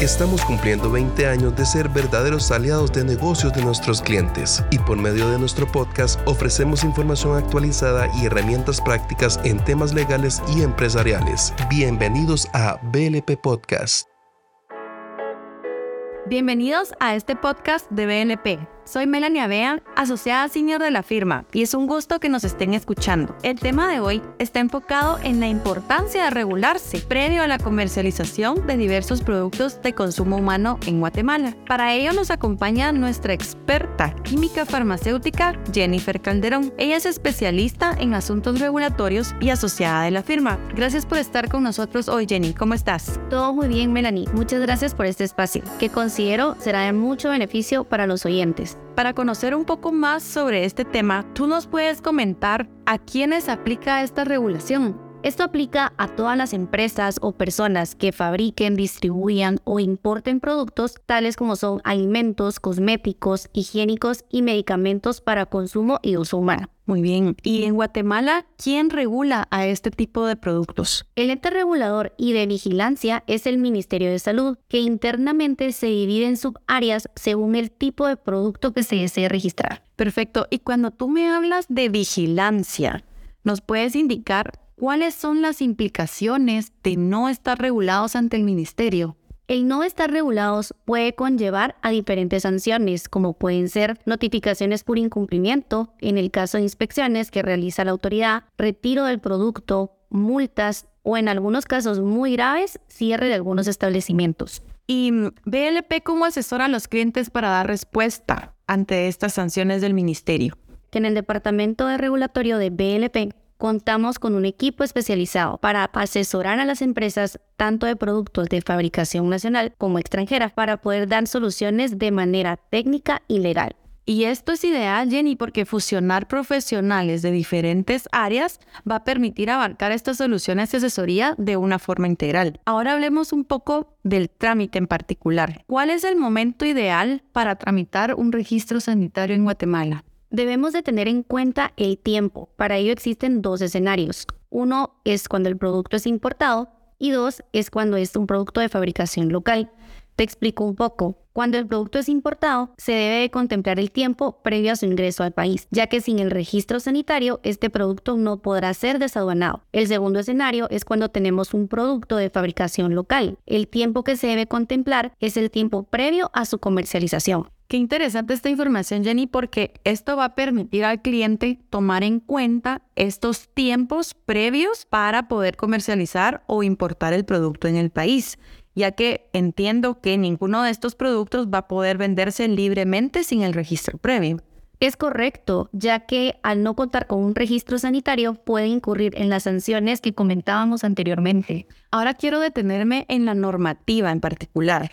Estamos cumpliendo 20 años de ser verdaderos aliados de negocios de nuestros clientes y por medio de nuestro podcast ofrecemos información actualizada y herramientas prácticas en temas legales y empresariales. Bienvenidos a BLP Podcast. Bienvenidos a este podcast de BNP. Soy Melanie Avea, asociada senior de la firma, y es un gusto que nos estén escuchando. El tema de hoy está enfocado en la importancia de regularse previo a la comercialización de diversos productos de consumo humano en Guatemala. Para ello nos acompaña nuestra experta química farmacéutica Jennifer Calderón. Ella es especialista en asuntos regulatorios y asociada de la firma. Gracias por estar con nosotros hoy, Jenny. ¿Cómo estás? Todo muy bien, Melanie. Muchas gracias por este espacio, que considero será de mucho beneficio para los oyentes. Para conocer un poco más sobre este tema, tú nos puedes comentar a quiénes aplica esta regulación. Esto aplica a todas las empresas o personas que fabriquen, distribuyan o importen productos tales como son alimentos, cosméticos, higiénicos y medicamentos para consumo y uso humano. Muy bien. ¿Y en Guatemala quién regula a este tipo de productos? El ente regulador y de vigilancia es el Ministerio de Salud, que internamente se divide en subáreas según el tipo de producto que se desee registrar. Perfecto. Y cuando tú me hablas de vigilancia, ¿nos puedes indicar ¿Cuáles son las implicaciones de no estar regulados ante el ministerio? El no estar regulados puede conllevar a diferentes sanciones, como pueden ser notificaciones por incumplimiento, en el caso de inspecciones que realiza la autoridad, retiro del producto, multas o en algunos casos muy graves, cierre de algunos establecimientos. ¿Y BLP cómo asesora a los clientes para dar respuesta ante estas sanciones del ministerio? En el Departamento de Regulatorio de BLP contamos con un equipo especializado para asesorar a las empresas tanto de productos de fabricación nacional como extranjera para poder dar soluciones de manera técnica y legal. Y esto es ideal, Jenny, porque fusionar profesionales de diferentes áreas va a permitir abarcar estas soluciones de asesoría de una forma integral. Ahora hablemos un poco del trámite en particular. ¿Cuál es el momento ideal para tramitar un registro sanitario en Guatemala? Debemos de tener en cuenta el tiempo. Para ello existen dos escenarios. Uno es cuando el producto es importado y dos es cuando es un producto de fabricación local. Te explico un poco. Cuando el producto es importado, se debe de contemplar el tiempo previo a su ingreso al país, ya que sin el registro sanitario, este producto no podrá ser desaduanado. El segundo escenario es cuando tenemos un producto de fabricación local. El tiempo que se debe contemplar es el tiempo previo a su comercialización. Qué interesante esta información, Jenny, porque esto va a permitir al cliente tomar en cuenta estos tiempos previos para poder comercializar o importar el producto en el país, ya que entiendo que ninguno de estos productos va a poder venderse libremente sin el registro previo. Es correcto, ya que al no contar con un registro sanitario puede incurrir en las sanciones que comentábamos anteriormente. Ahora quiero detenerme en la normativa en particular.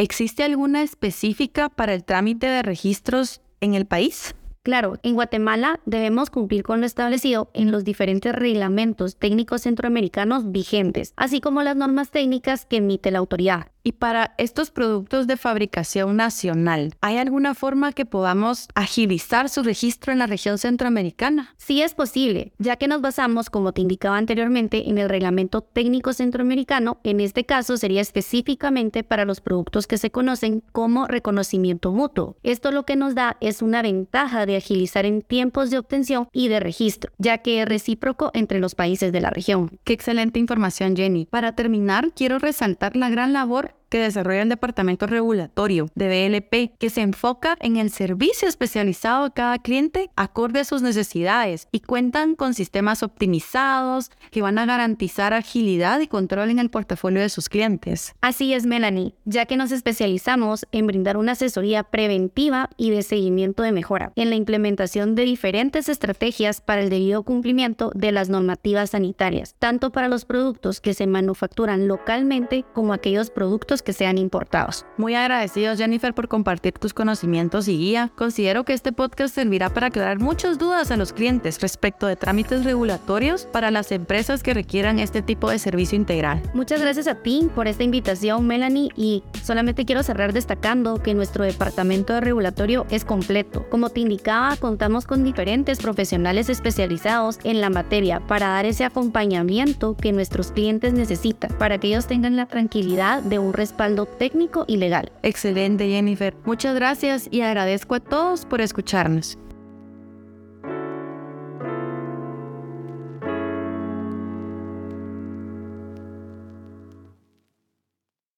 ¿Existe alguna específica para el trámite de registros en el país? Claro, en Guatemala debemos cumplir con lo establecido en los diferentes reglamentos técnicos centroamericanos vigentes, así como las normas técnicas que emite la autoridad. Y para estos productos de fabricación nacional, ¿hay alguna forma que podamos agilizar su registro en la región centroamericana? Sí es posible, ya que nos basamos, como te indicaba anteriormente, en el reglamento técnico centroamericano. En este caso sería específicamente para los productos que se conocen como reconocimiento mutuo. Esto lo que nos da es una ventaja de agilizar en tiempos de obtención y de registro, ya que es recíproco entre los países de la región. Qué excelente información, Jenny. Para terminar, quiero resaltar la gran labor que desarrolla el Departamento Regulatorio de BLP, que se enfoca en el servicio especializado a cada cliente acorde a sus necesidades y cuentan con sistemas optimizados que van a garantizar agilidad y control en el portafolio de sus clientes. Así es, Melanie, ya que nos especializamos en brindar una asesoría preventiva y de seguimiento de mejora en la implementación de diferentes estrategias para el debido cumplimiento de las normativas sanitarias, tanto para los productos que se manufacturan localmente como aquellos productos que sean importados. Muy agradecidos Jennifer por compartir tus conocimientos y guía. Considero que este podcast servirá para aclarar muchas dudas a los clientes respecto de trámites regulatorios para las empresas que requieran este tipo de servicio integral. Muchas gracias a ti por esta invitación, Melanie, y solamente quiero cerrar destacando que nuestro departamento de regulatorio es completo. Como te indicaba, contamos con diferentes profesionales especializados en la materia para dar ese acompañamiento que nuestros clientes necesitan, para que ellos tengan la tranquilidad de un respaldo técnico y legal. Excelente, Jennifer. Muchas gracias y agradezco a todos por escucharnos.